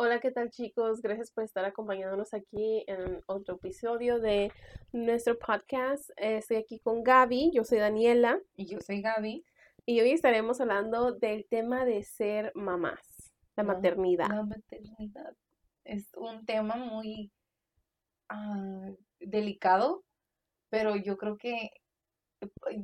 Hola, ¿qué tal chicos? Gracias por estar acompañándonos aquí en otro episodio de nuestro podcast. Estoy aquí con Gaby, yo soy Daniela. Y yo soy Gaby. Y hoy estaremos hablando del tema de ser mamás, la, maternidad. La maternidad es un tema muy ah, delicado, pero yo creo que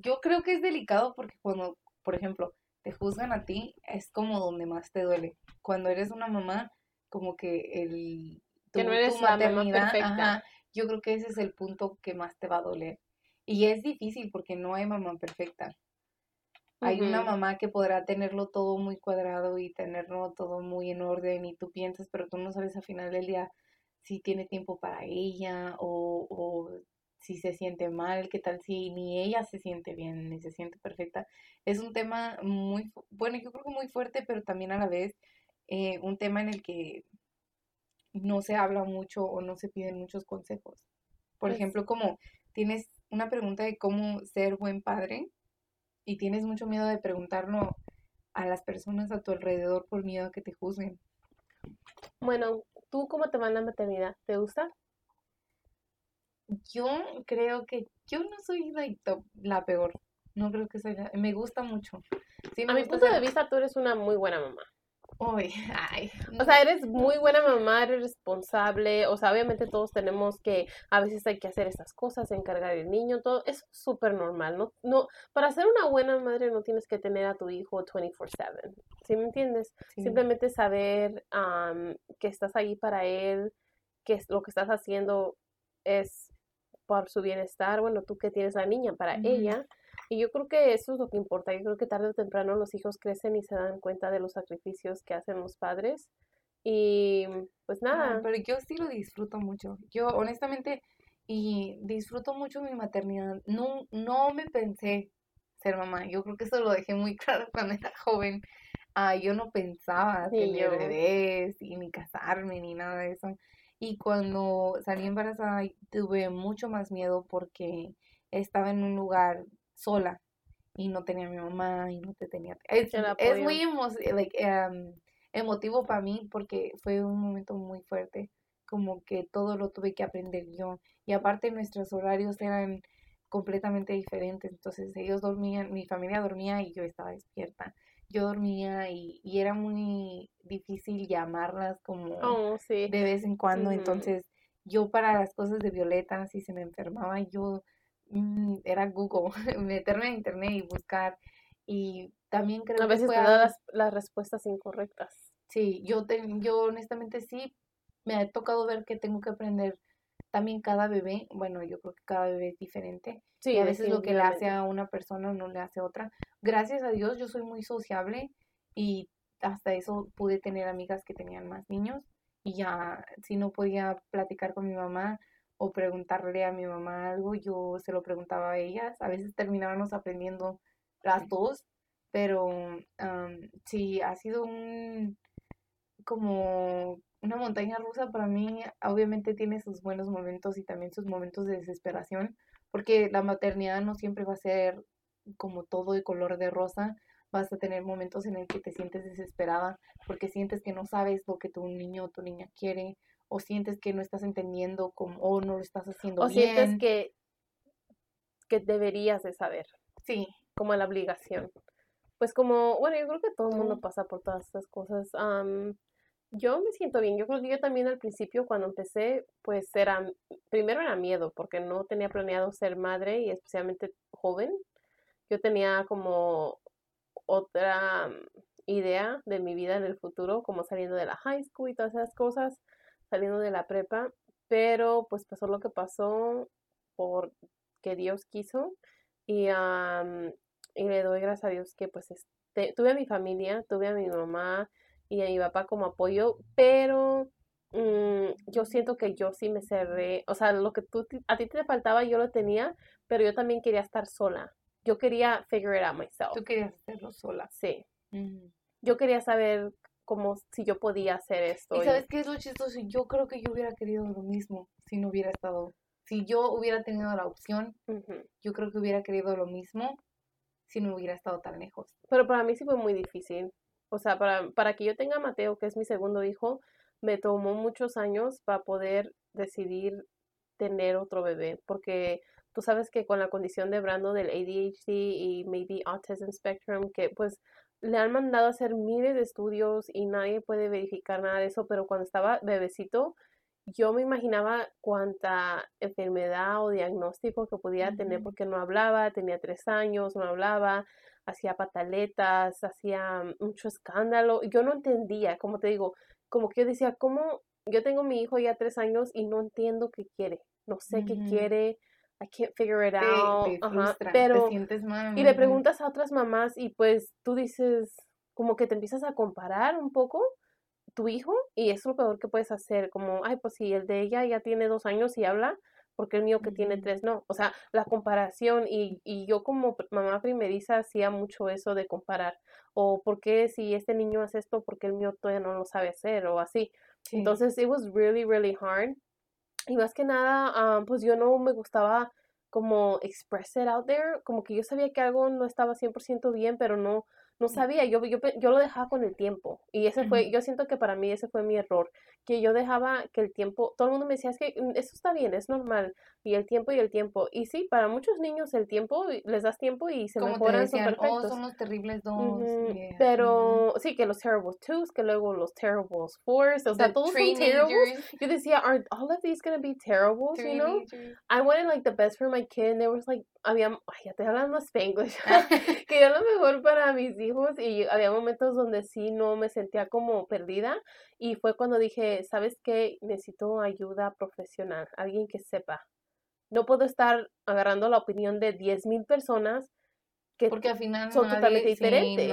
yo creo que es delicado porque cuando, por ejemplo, te juzgan a ti, es como donde más te duele. Cuando eres una mamá, como que el tu, que no eres maternidad, perfecta. yo creo que ese es el punto que más te va a doler. Y es difícil porque no hay mamá perfecta. Hay una mamá que podrá tenerlo todo muy cuadrado y tenerlo todo muy en orden y tú piensas, pero tú no sabes al final del día si tiene tiempo para ella o, o si se siente mal, qué tal si ni ella se siente bien ni se siente perfecta. Es un tema muy, bueno, yo creo que muy fuerte, pero también a la vez eh, un tema en el que no se habla mucho o no se piden muchos consejos. Por pues ejemplo, como tienes una pregunta de cómo ser buen padre y tienes mucho miedo de preguntarlo a las personas a tu alrededor por miedo a que te juzguen. Bueno, ¿tú cómo te va en la maternidad? ¿Te gusta? Yo creo que yo no soy la, peor. No creo que sea. Me gusta mucho. a mi punto de vista, tú eres una muy buena mamá. Uy, ay. O sea, eres muy buena mamá, eres responsable. O sea, obviamente todos tenemos que, a veces hay que hacer estas cosas, encargar el niño, todo. Es súper normal. No, no, para ser una buena madre no tienes que tener a tu hijo 24/7. ¿Sí me entiendes? Simplemente saber que estás ahí para él, que lo que estás haciendo es por su bienestar, bueno, tú que tienes la niña para ella. Y yo creo que eso es lo que importa. Yo creo que tarde o temprano los hijos crecen y se dan cuenta de los sacrificios que hacen los padres. Y pues nada. pero yo sí lo disfruto mucho. Yo honestamente, y disfruto mucho mi maternidad. No, no me pensé ser mamá. Yo creo que eso lo dejé muy claro cuando era joven. Ah, yo no pensaba tener bebés y ni casarme ni nada de eso. Y cuando salí embarazada tuve mucho más miedo porque estaba en un lugar sola y no tenía a mi mamá y no te tenía. Es, muy em, emotivo para mí porque fue un momento muy fuerte, como que todo lo tuve que aprender yo. Y aparte nuestros horarios eran completamente diferentes, entonces ellos dormían, mi familia dormía y yo estaba despierta yo dormía y, era muy difícil llamarlas como oh, de vez en cuando. Entonces, yo para las cosas de Violeta, si se me enfermaba, yo era Google, meterme en internet y buscar. Y también creo a veces te da las, las, respuestas incorrectas. Sí, yo, te, yo honestamente sí me ha tocado ver que tengo que aprender también cada bebé, bueno, yo creo que cada bebé es diferente. Sí, y a veces lo que le hace a una persona no le hace a otra. Gracias a Dios yo soy muy sociable y hasta eso pude tener amigas que tenían más niños y ya si no podía platicar con mi mamá o preguntarle a mi mamá algo, yo se lo preguntaba a ellas. A veces terminábamos aprendiendo las dos, pero sí, ha sido un como una montaña rusa para mí obviamente tiene sus buenos momentos y también sus momentos de desesperación, porque la maternidad no siempre va a ser como todo de color de rosa, vas a tener momentos en el que te sientes desesperada porque sientes que no sabes lo que tu niño o tu niña quiere o sientes que no estás entendiendo como, o no lo estás haciendo bien. O sientes que, que deberías de saber. Sí. Como la obligación. Pues como, bueno, yo creo que todo el mundo pasa por todas estas cosas. Yo me siento bien. Yo creo que yo también al principio cuando empecé, pues era, primero era miedo porque no tenía planeado ser madre y especialmente joven. Yo tenía como otra idea de mi vida en el futuro, como saliendo de la high school y todas esas cosas, saliendo de la prepa, pero pues pasó lo que pasó porque Dios quiso y, y le doy gracias a Dios que pues este, tuve a mi familia, tuve a mi mamá, y a mi papá como apoyo, pero mm, yo siento que yo sí me cerré, o sea, lo que tú, a ti te faltaba yo lo tenía, pero yo también quería estar sola. Yo quería figure it out myself. Tú querías hacerlo sola. Sí. Yo quería saber como si yo podía hacer esto. ¿Y sabes qué es lo chistoso? Yo creo que yo hubiera querido lo mismo si no hubiera estado, si yo hubiera tenido la opción, yo creo que hubiera querido lo mismo si no hubiera estado tan lejos. Pero para mí sí fue muy difícil. O sea, para, para que yo tenga a Mateo, que es mi segundo hijo, me tomó muchos años para poder decidir tener otro bebé, porque tú sabes que con la condición de Brando del ADHD y maybe autism spectrum, que pues le han mandado a hacer miles de estudios y nadie puede verificar nada de eso, pero cuando estaba bebecito, yo me imaginaba cuánta enfermedad o diagnóstico que podía tener porque no hablaba, tenía tres años, no hablaba, hacía pataletas, hacía mucho escándalo. Yo no entendía, como te digo, como que yo decía, ¿cómo? Yo tengo mi hijo ya tres años y no entiendo qué quiere, no sé qué quiere, I can't figure it out. pero, y le preguntas a otras mamás y pues tú dices, como que te empiezas a comparar un poco tu hijo y es lo peor que puedes hacer, como, ay, pues si el de ella ya tiene dos años y habla, porque el mío que tiene tres no. O sea, la comparación y, y yo como mamá primeriza hacía mucho eso de comparar. O por qué si este niño hace esto, porque el mío todavía no lo sabe hacer o así. Entonces, it was really, really hard. Y más que nada, ah, pues yo no me gustaba como express it out there, como que yo sabía que algo no estaba 100% bien, pero no, no sabía, yo, yo, yo lo dejaba con el tiempo. Y ese fue, yo siento que para mí ese fue mi error, que yo dejaba que el tiempo, todo el mundo me decía, es que mm, eso está bien, es normal, y el tiempo y el tiempo. Y sí, para muchos niños el tiempo, les das tiempo y se Como mejoran, son oh, perfectos. son los terribles dos. Pero sí, que los terrible twos, que luego los terrible fours, o sea, todos son terribles. Yo decía, are all of these gonna be terrible, you know? I wanted like the best for my kid, and there was like, había, ay, ya te hablando Spanglish, que yo lo mejor para mis hijos y había momentos donde sí no me sentía como perdida y fue cuando dije, ¿sabes qué? Necesito ayuda profesional, alguien que sepa. No puedo estar agarrando la opinión de 10.000 personas que Porque al final son totalmente diferentes.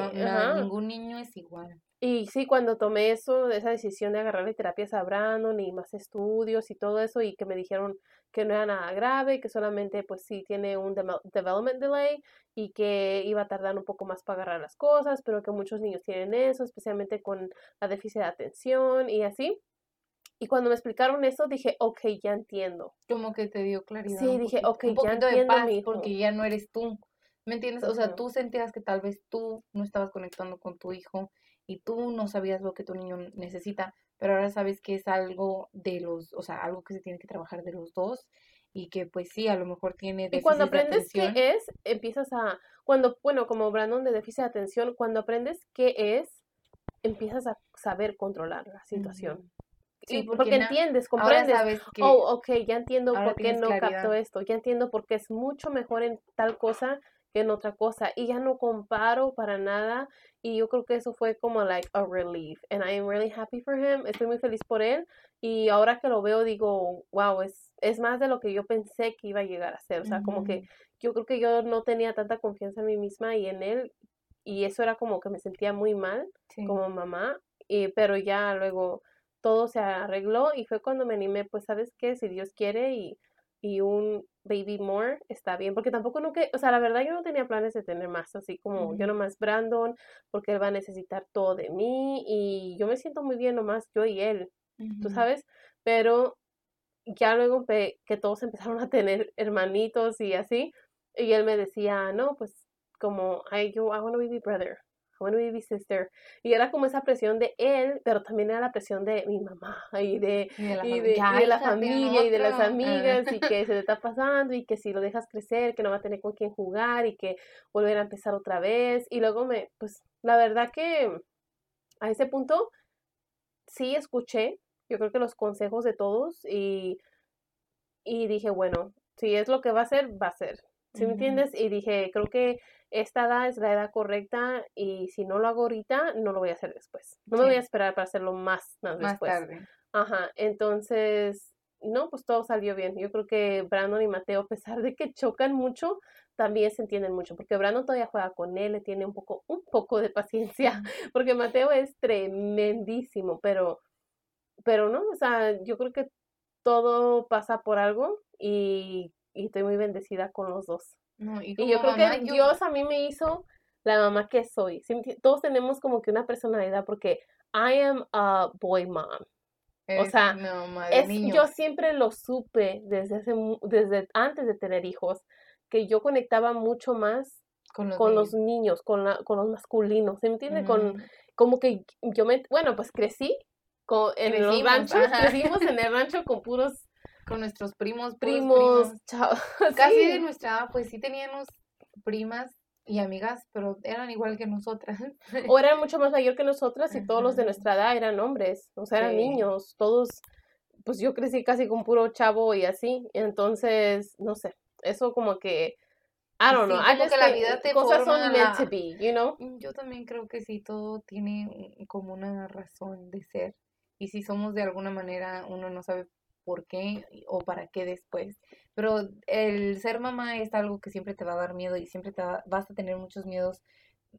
ningún niño es igual. Y sí, cuando tomé eso, esa decisión de agarrar terapias a Brandon y más estudios y todo eso, y que me dijeron que no era nada grave, que solamente pues sí tiene un development delay y que iba a tardar un poco más para agarrar las cosas, pero que muchos niños tienen eso, especialmente con la déficit de atención y así. Y cuando me explicaron eso, dije, ok, ya entiendo. Como que te dio claridad. Sí, dije, ok, ya entiendo. porque ya no eres tú. ¿Me entiendes? O sea, tú sentías que tal vez tú no estabas conectando con tu hijo y tú no sabías lo que tu niño necesita, pero ahora sabes que es algo de los, o sea, algo que se tiene que trabajar de los dos y que pues sí, a lo mejor tiene Y cuando aprendes qué es, empiezas a, cuando, bueno, como Brandon de déficit de atención, cuando aprendes qué es, empiezas a saber controlar la situación. Sí, porque, entiendes, comprendes. Que oh, ok, ya entiendo por qué no capto esto, ya entiendo por qué es mucho mejor en tal cosa que en otra cosa y ya no comparo para nada y yo creo que eso fue como like a relief and I am really happy for him estoy muy feliz por él y ahora que lo veo digo wow es, es más de lo que yo pensé que iba a llegar a ser o sea como que yo creo que yo no tenía tanta confianza en mí misma y en él y eso era como que me sentía muy mal como mamá y, pero ya luego todo se arregló y fue cuando me animé pues sabes qué si Dios quiere y y un baby more está bien, porque tampoco no que, o sea, la verdad yo no tenía planes de tener más, así como yo nomás Brandon, porque él va a necesitar todo de mí y yo me siento muy bien nomás yo y él, tú sabes, pero ya luego que todos empezaron a tener hermanitos y así, y él me decía, no, pues como, ay, yo, I want a baby brother, want to be sister. Y era como esa presión de él, pero también era la presión de mi mamá y de, y de, la, familia y de las amigas y que se le está pasando y que si lo dejas crecer, que no va a tener con quién jugar y que volver a empezar otra vez. Y luego me, pues la verdad que a ese punto sí escuché, yo creo que los consejos de todos y, y dije, bueno, si es lo que va a ser, va a ser. ¿Sí me entiendes? Y dije, creo que esta edad es la edad correcta y si no lo hago ahorita, no lo voy a hacer después. No me voy a esperar para hacerlo más, más, después. Tarde. Ajá, entonces, no, pues todo salió bien. Yo creo que Brandon y Mateo, a pesar de que chocan mucho, también se entienden mucho, porque Brandon todavía juega con él, le tiene un poco, un poco de paciencia, porque Mateo es tremendísimo, pero, pero no, o sea, yo creo que todo pasa por algo y, y estoy muy bendecida con los dos y, yo creo que Dios a mí me hizo la mamá que soy. Todos tenemos como que una personalidad porque I am a boy mom. o sea, yo siempre lo supe desde, hace, desde antes de tener hijos, que yo conectaba mucho más con los, niños. con, la, con los masculinos, ¿se entiende? Con, como que yo me, bueno, pues crecí en los ranchos, crecimos en el rancho con puros con nuestros primos, primos, Casi de nuestra edad, pues sí teníamos primas y amigas, pero eran igual que nosotras. O eran mucho más mayor que nosotras y todos los de nuestra edad eran hombres, o sea, eran niños, todos, pues yo crecí casi con puro chavo y así, entonces, no sé, eso como que, I don't know, que la vida te cosas son meant to be, you know? Mm, yo también creo que sí, todo tiene como una razón de ser, y si somos de alguna manera, uno no sabe por qué o para qué después. Pero el ser mamá es algo que siempre te va a dar miedo y siempre te vas a tener muchos miedos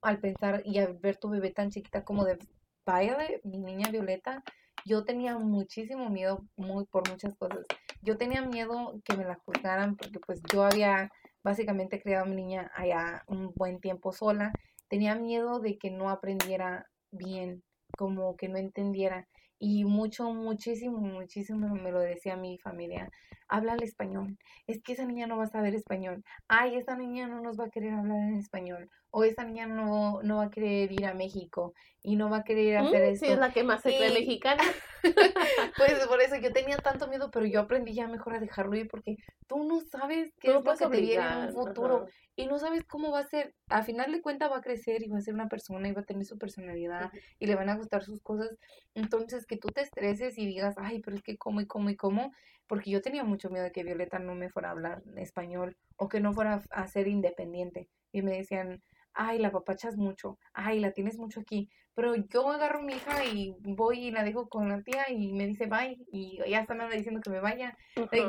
al pensar y al ver tu bebé tan chiquita como de Violet, mi niña Violeta. Yo tenía muchísimo miedo muy por muchas cosas. Yo tenía miedo que me la juzgaran porque pues yo había básicamente criado a mi niña allá un buen tiempo sola. Tenía miedo de que no aprendiera bien, como que no entendiera y mucho, muchísimo, muchísimo me lo decía mi familia, habla el español, es que esa niña no va a saber español, ay, esa niña no nos va a querer hablar en español, o esa niña no, no va a querer ir a México y no va a querer hacer eso. Sí, es la que más se cree mexicana. pues por eso yo tenía tanto miedo, pero yo aprendí ya mejor a dejarlo ir porque tú no sabes qué es lo que te viene en un futuro y no sabes cómo va a ser. A final de cuentas va a crecer y va a ser una persona y va a tener su personalidad y le van a gustar sus cosas. Entonces que tú te estreses y digas, ay, pero es que cómo y cómo y cómo, porque yo tenía mucho miedo de que Violeta no me fuera a hablar español o que no fuera a ser independiente. Y me decían, ay, la papachas mucho, ay, la tienes mucho aquí. Pero yo agarro a mi hija y voy y la dejo con la tía y me dice bye y ya está me diciendo que me vaya.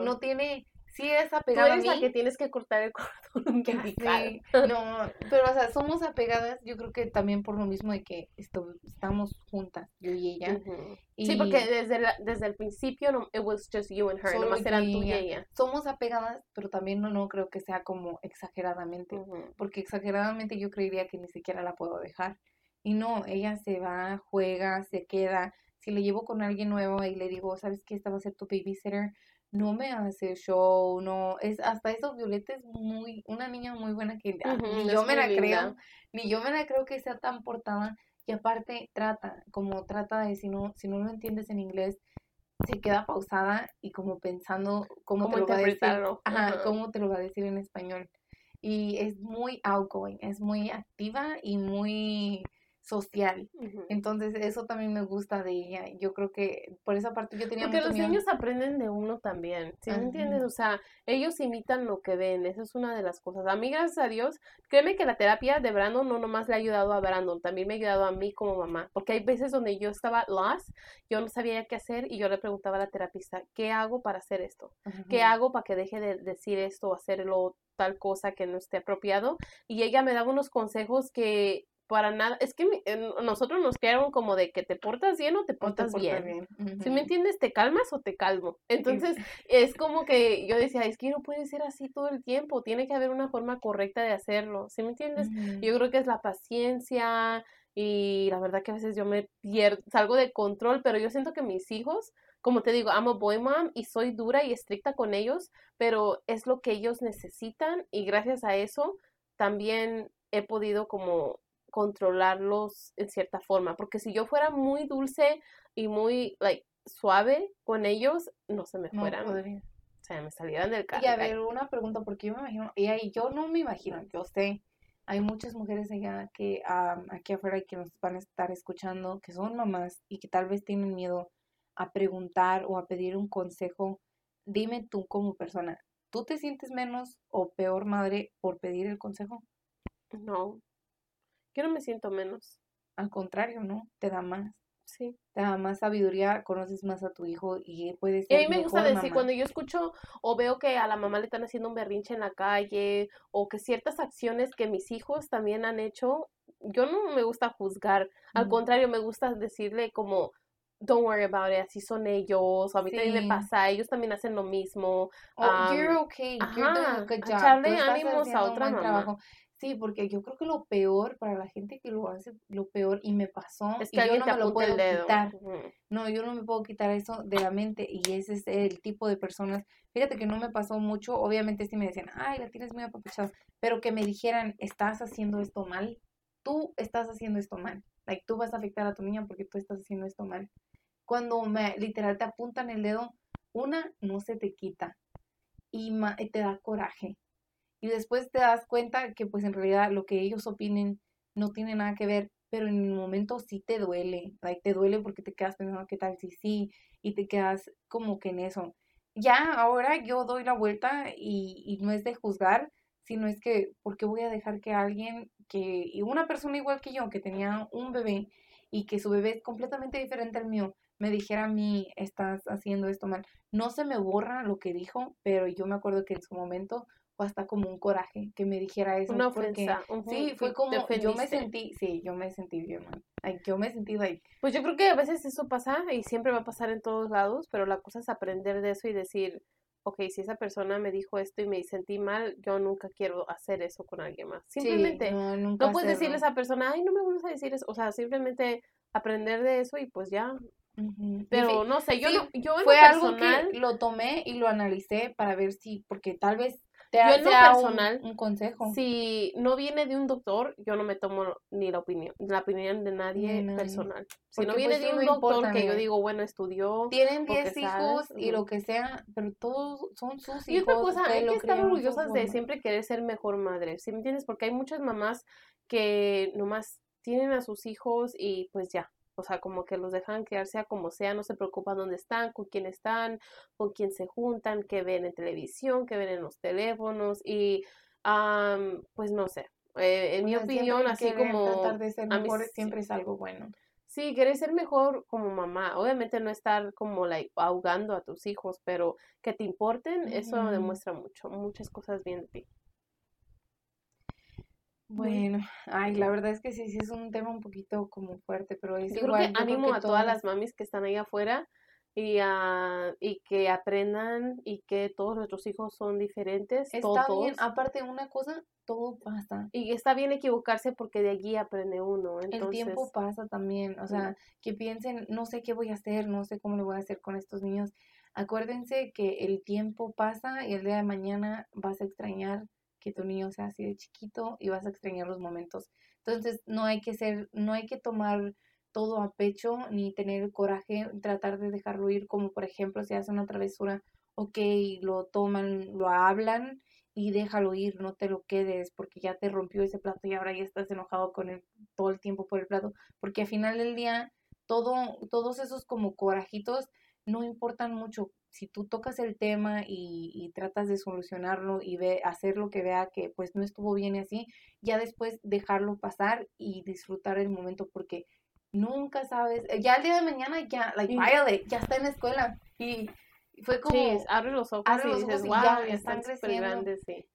No tiene, sí es apegada a mí. que tienes que cortar el cordón No, pero o sea, somos apegadas, yo creo que también por lo mismo de que esto, estamos juntas, yo y ella. Sí, porque desde, desde el principio no, it was just you and her, nomás eran tú y ella. Somos apegadas, pero también no, no creo que sea como exageradamente, porque exageradamente yo creería que ni siquiera la puedo dejar. Y no, ella se va, juega, se queda. Si le llevo con alguien nuevo y le digo, ¿sabes qué? Esta va a ser tu babysitter no me hace show, no, es hasta eso Violeta es muy, una niña muy buena que ni yo me la creo, ni yo me la creo que sea tan portada y aparte trata, como trata de si no, si no lo entiendes en inglés, se queda pausada y como pensando cómo, te lo va a decir, ajá, cómo te lo va a decir en español. Y es muy outgoing, es muy activa y muy social. Entonces, eso también me gusta de ella. Yo creo que por esa parte yo tenía Porque los niños aprenden de uno también, ¿sí me entiendes? O sea, ellos imitan lo que ven, esa es una de las cosas. A mí, gracias a Dios, créeme que la terapia de Brandon no nomás le ha ayudado a Brandon, también me ha ayudado a mí como mamá, porque hay veces donde yo estaba lost, yo no sabía qué hacer y yo le preguntaba a la terapista, ¿qué hago para hacer esto? ¿Qué hago para que deje de decir esto o hacerlo tal cosa que no esté apropiado? Y ella me daba unos consejos que para nada. Es que nosotros nos quedaron como de que te portas bien o te portas, bien. Si me entiendes, te calmas o te calmo. Entonces, es como que yo decía, es que no puede ser así todo el tiempo, tiene que haber una forma correcta de hacerlo. ¿Sí me entiendes? Yo creo que es la paciencia y la verdad que a veces yo me pierdo, salgo de control, pero yo siento que mis hijos, como te digo, amo boy mom y soy dura y estricta con ellos, pero es lo que ellos necesitan y gracias a eso también he podido como controlarlos en cierta forma, porque si yo fuera muy dulce y muy like suave con ellos, no se me fueran. o sea, me salieran del carro. Y a ver, una pregunta, porque yo me imagino, y ahí yo no me imagino, yo sé, hay muchas mujeres allá que aquí afuera que nos van a estar escuchando, que son mamás y que tal vez tienen miedo a preguntar o a pedir un consejo. Dime tú como persona, ¿tú te sientes menos o peor madre por pedir el consejo? No, yo no me siento menos. Al contrario, ¿no? Te da más. Sí. Te da más sabiduría, conoces más a tu hijo y puedes. Y a mí me gusta decir, cuando yo escucho o veo que a la mamá le están haciendo un berrinche en la calle o que ciertas acciones que mis hijos también han hecho, yo no me gusta juzgar. Al contrario, me gusta decirle como, don't worry about it, así son ellos, a mí también me pasa, ellos también hacen lo mismo. Oh, you're okay, you're doing a good job. Echarle ánimos a otra mamá. Trabajo. Sí, porque yo creo que lo peor para la gente que lo hace, lo peor, y me pasó, es que y yo no me lo puedo quitar. No, yo no me puedo quitar eso de la mente, y ese es el tipo de personas. Fíjate que no me pasó mucho, obviamente sí me decían, ay, la tienes muy apapachada, pero que me dijeran, estás haciendo esto mal, tú estás haciendo esto mal, like, tú vas a afectar a tu niña porque tú estás haciendo esto mal. cuando me, literal te apuntan el dedo, una, no se te quita y, te da coraje. Y después te das cuenta que pues en realidad lo que ellos opinen no tiene nada que ver, pero en el momento sí te duele, like, te duele porque te quedas pensando qué tal si sí, y te quedas como que en eso. Ya ahora yo doy la vuelta y, y no es de juzgar, sino es que, ¿por qué voy a dejar que alguien que, y una persona igual que yo, que tenía un bebé y que su bebé es completamente diferente al mío, me dijera a mí, estás haciendo esto mal? No se me borra lo que dijo, pero yo me acuerdo que en su momento fue hasta como un coraje que me dijera eso. Una ofensa. Sí, fue como, yo me sentí, sí, yo me sentí bien mal. Yo me sentí ahí. Pues yo creo que a veces eso pasa y siempre va a pasar en todos lados, pero la cosa es aprender de eso y decir, ok, si esa persona me dijo esto y me sentí mal, yo nunca quiero hacer eso con alguien más. Simplemente, no, puedes decirle a esa persona, ay, no me gusta decir eso. O sea, simplemente aprender de eso y pues ya. Pero no sé, yo, yo fue algo que lo tomé y lo analicé para ver si, porque tal vez te yo en personal, un, consejo. Si no viene de un doctor, yo no me tomo ni la opinión, la opinión de nadie, personal. Si no viene pues, de un doctor que yo digo, bueno, estudió. Tienen 10 hijos y lo que sea, pero todos son sus hijos. Y otra cosa, hay que estar orgullosas de siempre querer ser mejor madre, ¿sí me entiendes? Porque hay muchas mamás que nomás tienen a sus hijos y pues ya, o sea, como que los dejan quedarse a como sea, no se preocupan dónde están, con quién están, con quién se juntan, qué ven en televisión, qué ven en los teléfonos y pues no sé. Eh, en mi opinión, así como... Tratar de ser mejor siempre es algo bueno. Sí, querer ser mejor como mamá. Obviamente no estar como like, ahogando a tus hijos, pero que te importen, eso demuestra mucho, muchas cosas bien de ti. Bueno, ay, la verdad es que sí, sí es un tema un poquito como fuerte, pero es yo igual. Creo que animo a todas las mamis que están ahí afuera y, uh, y que aprendan y que todos nuestros hijos son diferentes. Está bien, aparte una cosa, todo pasa. Y está bien equivocarse porque de allí aprende uno. El tiempo pasa también, o sea, que piensen, no sé qué voy a hacer, no sé cómo le voy a hacer con estos niños. Acuérdense que el tiempo pasa y el día de mañana vas a extrañar que tu niño sea así de chiquito y vas a extrañar los momentos. Entonces, no hay que ser, no hay que tomar todo a pecho ni tener coraje, tratar de dejarlo ir, como por ejemplo si hace una travesura, ok, lo toman, lo hablan y déjalo ir, no te lo quedes porque ya te rompió ese plato y ahora ya estás enojado con él todo el tiempo por el plato, porque al final del día todo, todos esos como corajitos no importan mucho. Si tú tocas el tema y, tratas de solucionarlo y ve, hacer lo que vea que pues no estuvo bien y así, ya después dejarlo pasar y disfrutar el momento porque nunca sabes, ya el día de mañana ya, like, Violet, ya está en la escuela. Y fue como sí, abre los ojos y dices, wow, ya, están creciendo.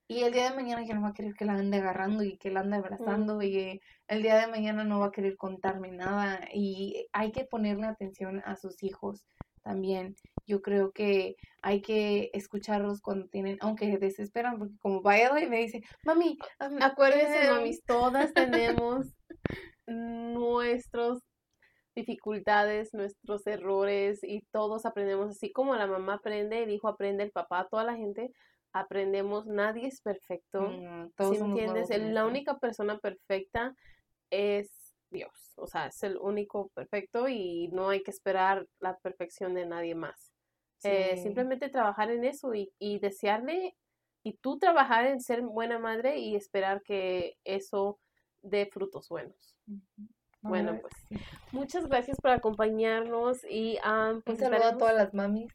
Y el día de mañana ya no va a querer que la ande agarrando y que la ande abrazando y el día de mañana no va a querer contarme nada. Y hay que ponerle atención a sus hijos también. Yo creo que hay que escucharlos cuando tienen, aunque desesperan, porque como vaya y me dice, mami, acuérdense, mami, todas tenemos nuestros dificultades, nuestros errores y todos aprendemos así como la mamá aprende, el hijo aprende, el papá, toda la gente aprendemos, nadie es perfecto. Mm, todos entiendes? La única persona perfecta es Dios. O sea, es el único perfecto y no hay que esperar la perfección de nadie más. Eh, simplemente trabajar en eso y, y desearle y tú trabajar en ser buena madre y esperar que eso dé frutos buenos. Bueno, pues muchas gracias por acompañarnos y um, pues, un saludo a todas las mamis.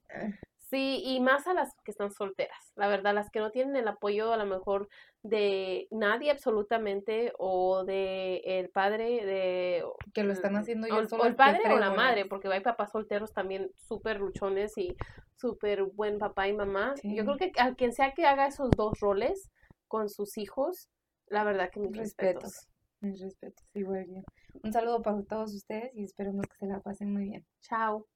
Sí, y más a las que están solteras, la verdad, las que no tienen el apoyo a lo mejor de nadie absolutamente o de el padre de que lo están haciendo ellos o, el padre o la madre, porque hay papás solteros también súper luchones y súper buen papá y mamá. Yo creo que a quien sea que haga esos dos roles con sus hijos, la verdad que mis respetos. Mis respetos, igual yo. Un saludo para todos ustedes y esperemos que se la pasen muy bien. Chao.